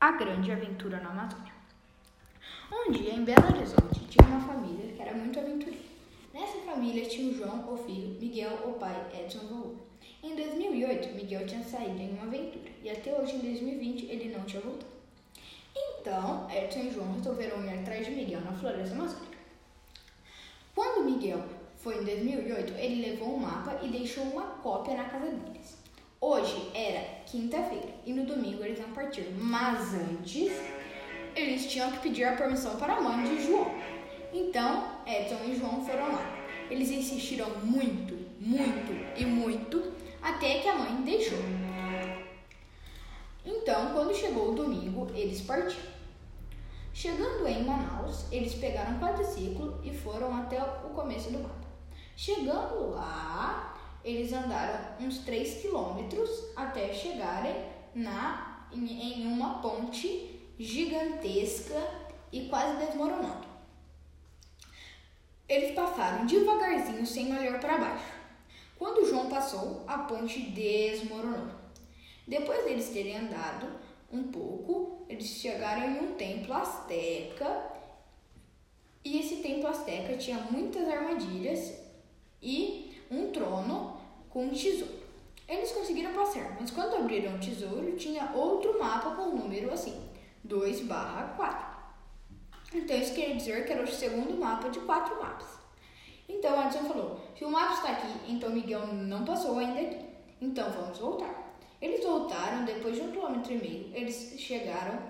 A Grande Aventura na Amazônia. Um dia, em Belo Horizonte, tinha uma família que era muito aventureira. Nessa família tinha o João, o filho, Miguel, o pai, Edson, o avô. Em 2008, Miguel tinha saído em uma aventura e até hoje, em 2020, ele não tinha voltado. Então, Edson e João resolveram ir atrás de Miguel na floresta amazônica. Quando Miguel foi em 2008, ele levou um mapa e deixou uma cópia na casa deles. Hoje era quinta-feira e no domingo eles iam partir, mas antes eles tinham que pedir a permissão para a mãe de João. Então Edson e João foram lá. Eles insistiram muito, muito e muito até que a mãe deixou. Então, quando chegou o domingo, eles partiram. Chegando em Manaus, eles pegaram um quadriciclo e foram até o começo do mapa. Chegando lá, eles andaram uns 3 quilômetros até chegarem na, em, em uma ponte gigantesca e quase desmoronando. Eles passaram devagarzinho, sem olhar para baixo. Quando João passou, a ponte desmoronou. Depois deles terem andado um pouco, eles chegaram em um templo asteca. E esse templo asteca tinha muitas armadilhas e um trono com um tesouro. Eles conseguiram passar, mas quando abriram o tesouro, tinha outro mapa com o número assim, 2 barra 4. Então isso quer dizer que era o segundo mapa de quatro mapas. Então Edson falou, se o mapa está aqui, então Miguel não passou ainda aqui. Então vamos voltar. Eles voltaram, depois de um quilômetro e meio, eles chegaram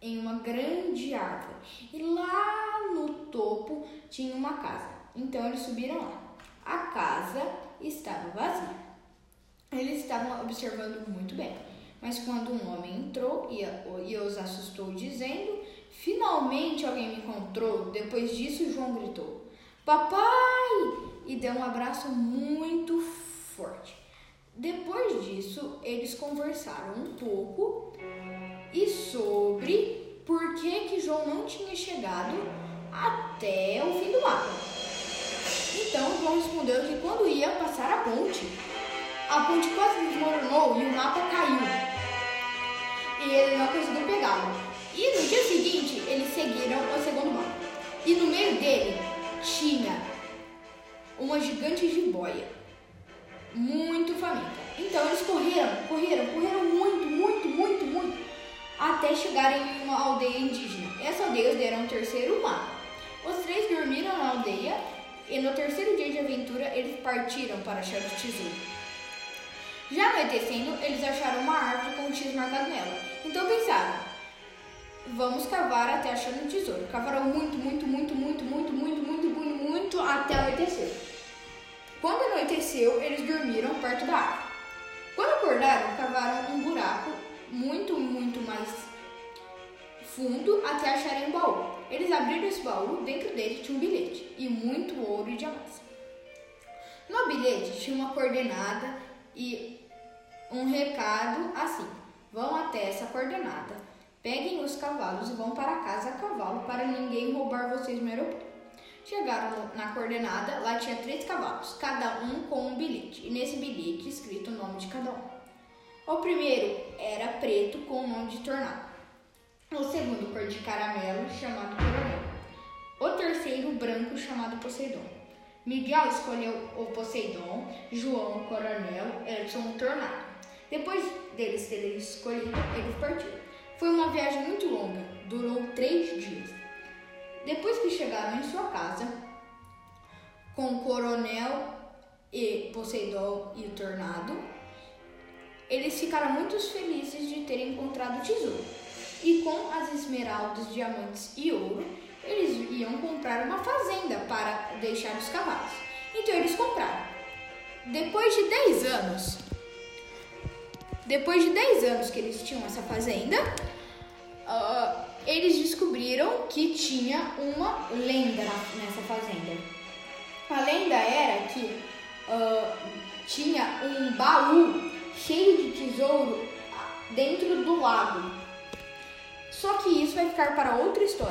em uma grande árvore. E lá no topo tinha uma casa. Então eles subiram lá. A casa estava vazia. Eles estavam observando muito bem, mas quando um homem entrou e, os assustou, dizendo: Finalmente alguém me encontrou. Depois disso, João gritou: Papai! E deu um abraço muito forte. Depois disso, eles conversaram um pouco e sobre por que, que João não tinha chegado até o fim do mapa. Então João respondeu que quando ia passar a ponte, a ponte quase desmoronou e o mapa caiu. E ele não conseguiu pegá-lo. E no dia seguinte, eles seguiram o segundo mapa. E no meio dele tinha uma gigante jiboia, muito faminta. Então eles correram, correram, correram muito, muito, muito, muito, até chegarem em uma aldeia indígena. Essa aldeia deram o terceiro mapa. Os três dormiram e no terceiro dia de aventura eles partiram para tesouro. Já anoitecendo, eles acharam uma árvore com um X marcado nela. Então pensaram, vamos cavar até achar o tesouro. Cavaram muito, muito, muito, muito, muito, muito, muito, muito, muito até anoitecer. Quando anoiteceu, eles dormiram perto da árvore. Quando acordaram, cavaram um buraco muito, muito mais fundo até acharem um baú. Eles abriram esse baú, dentro dele tinha um bilhete e muito ouro e diamantes. No bilhete tinha uma coordenada e um recado assim: vão até essa coordenada, peguem os cavalos e vão para casa a cavalo para ninguém roubar vocês no aeroporto. Chegaram na coordenada, lá tinha três cavalos, cada um com um bilhete, e nesse bilhete escrito o nome de cada um. O primeiro era preto com o nome de Tornado. O segundo, cor de caramelo, chamado Coronel. O terceiro, branco, chamado Poseidon. Miguel escolheu o Poseidon, João o Coronel, Edson o Tornado. Depois deles terem escolhido, eles partiram. Foi uma viagem muito longa, durou três dias. Depois que chegaram em sua casa, com o Coronel e Poseidon e o Tornado, eles ficaram muito felizes de terem encontrado o tesouro e com as esmeraldas, diamantes e ouro, eles iam comprar uma fazenda para deixar os cavalos. Então eles compraram. Depois de 10 anos, depois de 10 anos que eles tinham essa fazenda, uh, eles descobriram que tinha uma lenda nessa fazenda. A lenda era que uh, tinha um baú cheio de tesouro dentro do lago. Só que isso vai ficar para outra história.